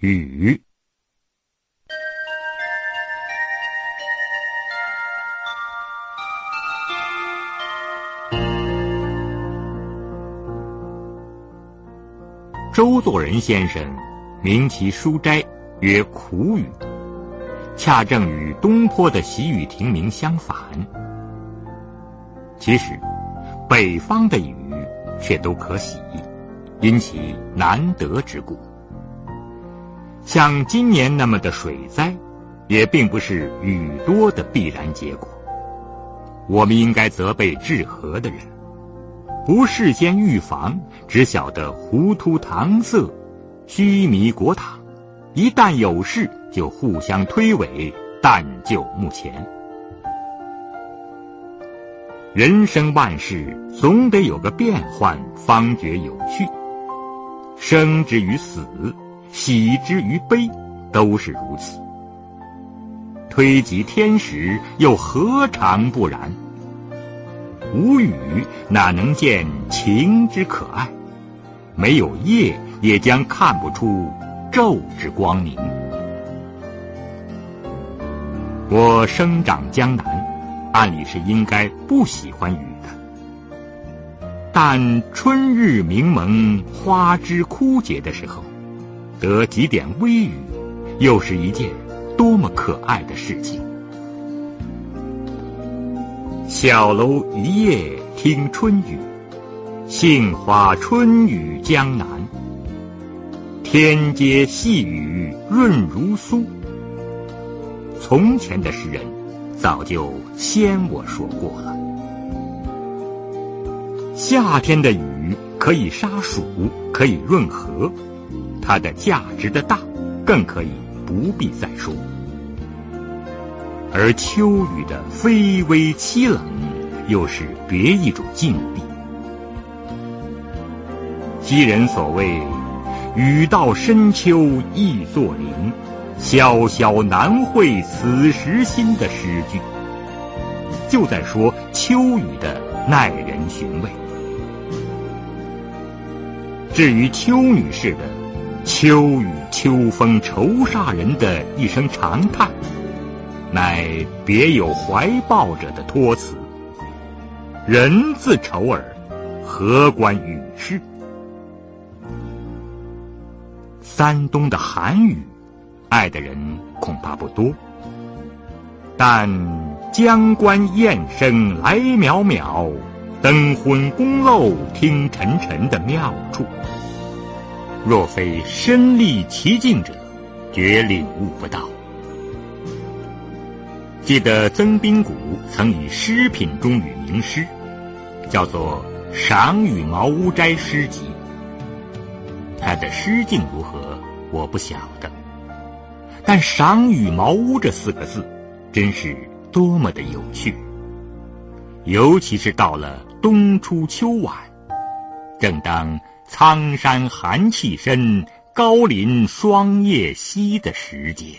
雨。周作人先生名其书斋曰苦雨，恰正与东坡的喜雨亭名相反。其实，北方的雨却都可喜，因其难得之故。像今年那么的水灾，也并不是雨多的必然结果。我们应该责备治河的人。不事先预防，只晓得糊涂搪塞、虚弥国塔，一旦有事就互相推诿，但就目前。人生万事总得有个变换，方觉有趣。生之于死，喜之于悲，都是如此。推及天时，又何尝不然？无雨哪能见晴之可爱？没有夜，也将看不出昼之光明。我生长江南，按理是应该不喜欢雨的。但春日明蒙，花枝枯竭的时候，得几点微雨，又是一件多么可爱的事情。小楼一夜听春雨，杏花春雨江南。天街细雨润如酥。从前的诗人早就先我说过了。夏天的雨可以杀暑，可以润和，它的价值的大，更可以不必再说。而秋雨的非微凄冷，又是别一种境地。昔人所谓“雨到深秋易作霖，萧萧难会此时心”的诗句，就在说秋雨的耐人寻味。至于邱女士的“秋雨秋风愁煞人”的一声长叹。乃别有怀抱者的托词。人自愁耳，何关雨事？山东的寒雨，爱的人恐怕不多。但江关雁声来渺渺，灯昏宫漏听沉沉的妙处，若非身历其境者，绝领悟不到。记得曾宾谷曾以诗品中语名诗，叫做《赏雨茅屋斋诗集》。他的诗境如何，我不晓得。但“赏雨茅屋”这四个字，真是多么的有趣。尤其是到了冬初秋晚，正当苍山寒气深，高林霜叶稀的时节。